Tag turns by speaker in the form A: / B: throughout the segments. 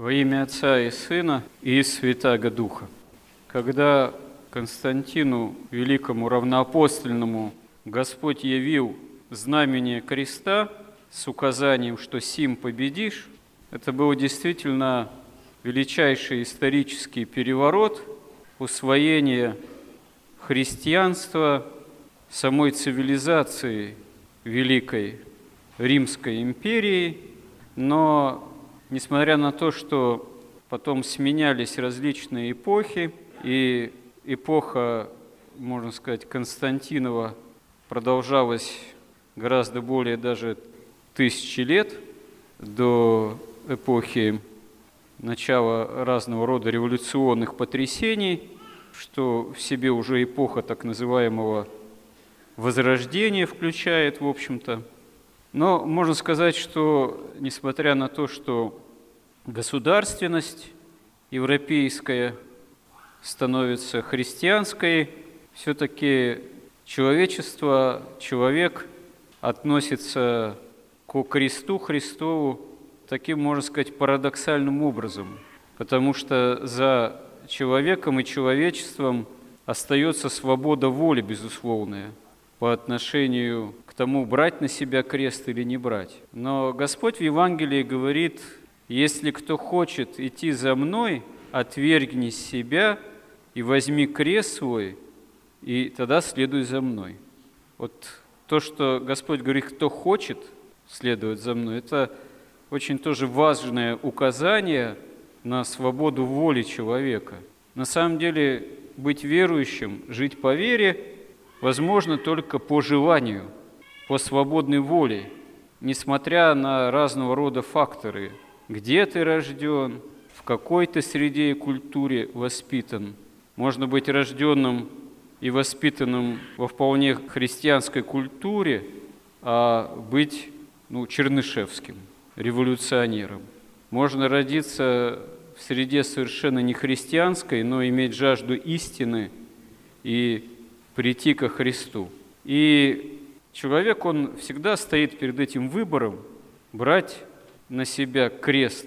A: Во имя Отца и Сына и Святаго Духа. Когда Константину, великому равноапостольному, Господь явил знамение креста с указанием, что сим победишь, это был действительно величайший исторический переворот, усвоение христианства, самой цивилизации Великой Римской империи, но несмотря на то, что потом сменялись различные эпохи, и эпоха, можно сказать, Константинова продолжалась гораздо более даже тысячи лет до эпохи начала разного рода революционных потрясений, что в себе уже эпоха так называемого возрождения включает, в общем-то – но можно сказать, что несмотря на то, что государственность европейская становится христианской, все-таки человечество, человек относится к кресту Христову таким, можно сказать, парадоксальным образом, потому что за человеком и человечеством остается свобода воли безусловная по отношению тому, брать на себя крест или не брать. Но Господь в Евангелии говорит, если кто хочет идти за мной, отвергни себя и возьми крест свой, и тогда следуй за мной. Вот то, что Господь говорит, кто хочет следовать за мной, это очень тоже важное указание на свободу воли человека. На самом деле быть верующим, жить по вере возможно только по желанию – по свободной воле, несмотря на разного рода факторы, где ты рожден, в какой то среде и культуре воспитан. Можно быть рожденным и воспитанным во вполне христианской культуре, а быть ну, чернышевским, революционером. Можно родиться в среде совершенно не христианской, но иметь жажду истины и прийти ко Христу. И Человек, он всегда стоит перед этим выбором брать на себя крест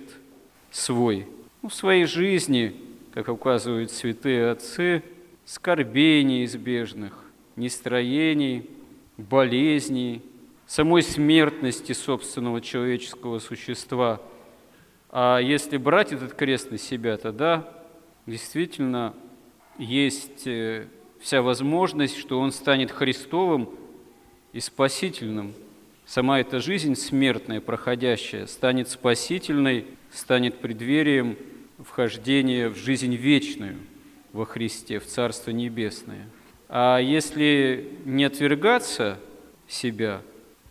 A: свой, ну, в своей жизни, как указывают святые отцы, скорбей неизбежных, нестроений, болезней, самой смертности собственного человеческого существа. А если брать этот крест на себя, тогда действительно есть э, вся возможность, что он станет Христовым – и спасительным. Сама эта жизнь смертная, проходящая, станет спасительной, станет преддверием вхождения в жизнь вечную во Христе, в Царство Небесное. А если не отвергаться себя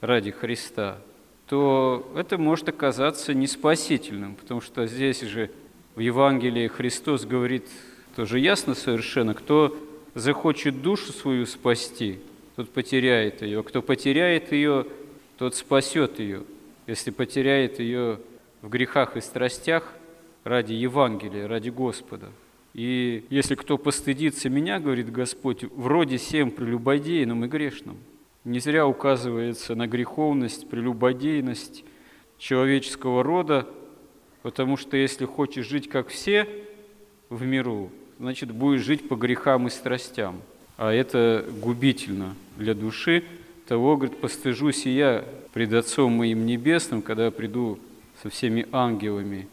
A: ради Христа, то это может оказаться не спасительным, потому что здесь же в Евангелии Христос говорит тоже ясно совершенно, кто захочет душу свою спасти – тот потеряет ее. Кто потеряет ее, тот спасет ее, если потеряет ее в грехах и страстях ради Евангелия, ради Господа. И если кто постыдится меня, говорит Господь, вроде всем прелюбодейным и грешным. Не зря указывается на греховность, прелюбодейность человеческого рода, потому что если хочешь жить как все в миру, значит будешь жить по грехам и страстям – а это губительно для души. Того, говорит, постыжусь и я пред Отцом моим Небесным, когда приду со всеми ангелами,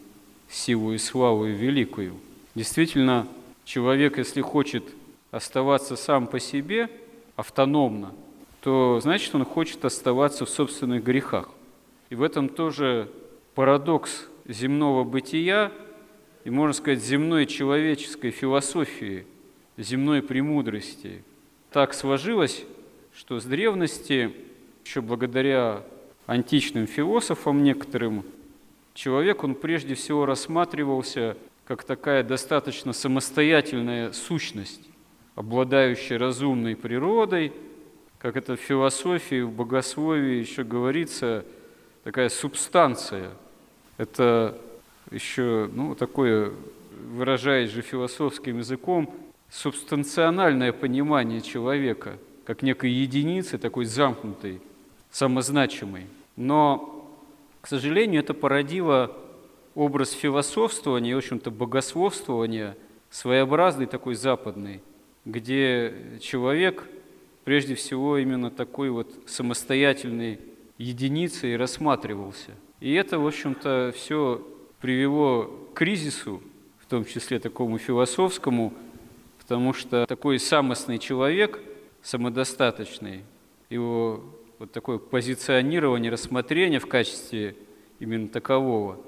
A: силу и славу великую. Действительно, человек, если хочет оставаться сам по себе, автономно, то значит, он хочет оставаться в собственных грехах. И в этом тоже парадокс земного бытия и, можно сказать, земной человеческой философии – земной премудрости. Так сложилось, что с древности, еще благодаря античным философам некоторым, человек, он прежде всего рассматривался как такая достаточно самостоятельная сущность, обладающая разумной природой, как это в философии, в богословии еще говорится, такая субстанция. Это еще, ну, такое, выражаясь же философским языком, субстанциональное понимание человека как некой единицы, такой замкнутой, самозначимой. Но, к сожалению, это породило образ философствования, в общем-то, богословствования, своеобразный такой западный, где человек прежде всего именно такой вот самостоятельной единицей рассматривался. И это, в общем-то, все привело к кризису, в том числе такому философскому, потому что такой самостный человек, самодостаточный, его вот такое позиционирование, рассмотрение в качестве именно такового,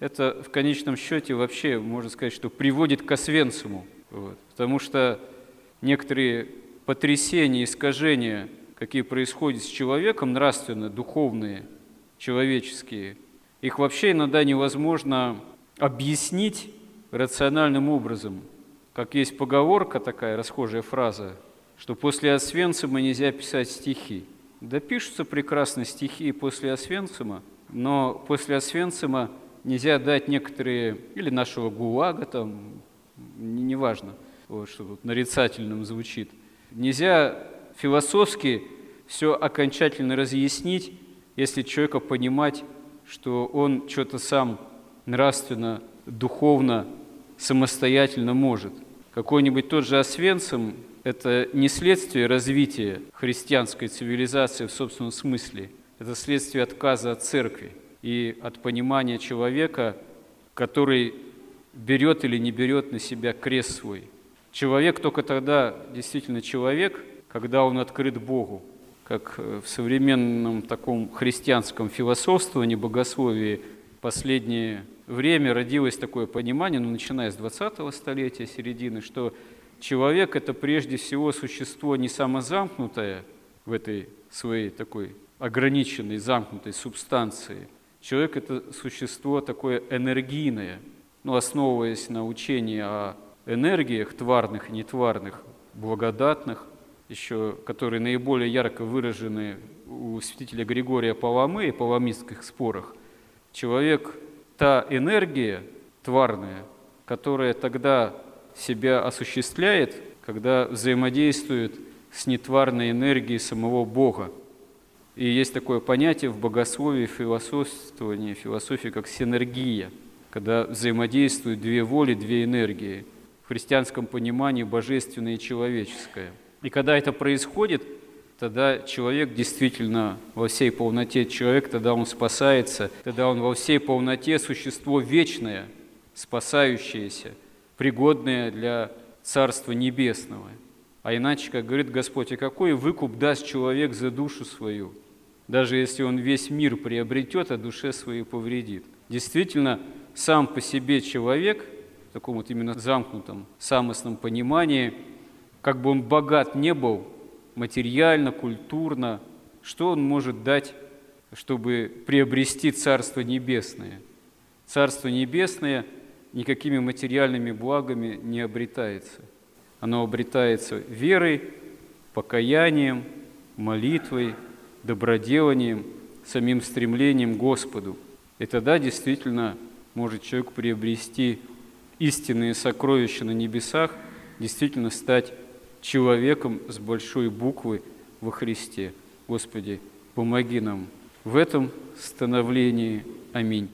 A: это в конечном счете вообще, можно сказать, что приводит к Освенциму. Вот. Потому что некоторые потрясения, искажения, какие происходят с человеком, нравственно, духовные, человеческие, их вообще иногда невозможно объяснить рациональным образом. Как есть поговорка такая, расхожая фраза, что после Освенцима нельзя писать стихи. Да пишутся прекрасно стихи после Освенцима, но после Освенцима нельзя дать некоторые, или нашего ГУЛАГа там, неважно, вот, что тут нарицательным звучит. Нельзя философски все окончательно разъяснить, если человека понимать, что он что-то сам нравственно, духовно, самостоятельно может. Какой-нибудь тот же Освенцим – это не следствие развития христианской цивилизации в собственном смысле, это следствие отказа от церкви и от понимания человека, который берет или не берет на себя крест свой. Человек только тогда действительно человек, когда он открыт Богу, как в современном таком христианском философствовании, богословии последнее время родилось такое понимание, ну, начиная с 20-го столетия, середины, что человек – это прежде всего существо не самозамкнутое в этой своей такой ограниченной, замкнутой субстанции – Человек – это существо такое энергийное, ну, основываясь на учении о энергиях тварных и нетварных, благодатных, еще, которые наиболее ярко выражены у святителя Григория Паламы и паламистских спорах. Человек – та энергия тварная, которая тогда себя осуществляет, когда взаимодействует с нетварной энергией самого Бога. И есть такое понятие в богословии, в философствовании, философии, как синергия, когда взаимодействуют две воли, две энергии. В христианском понимании божественное и человеческое. И когда это происходит, тогда человек действительно во всей полноте человек, тогда он спасается, тогда он во всей полноте существо вечное, спасающееся, пригодное для Царства Небесного. А иначе, как говорит Господь, и какой выкуп даст человек за душу свою? даже если он весь мир приобретет, а душе своей повредит. Действительно, сам по себе человек, в таком вот именно замкнутом, самостном понимании, как бы он богат не был, материально, культурно, что он может дать, чтобы приобрести Царство Небесное? Царство Небесное никакими материальными благами не обретается. Оно обретается верой, покаянием, молитвой, доброделанием, самим стремлением к Господу. И тогда действительно может человек приобрести истинные сокровища на небесах, действительно стать человеком с большой буквы во Христе. Господи, помоги нам в этом становлении. Аминь.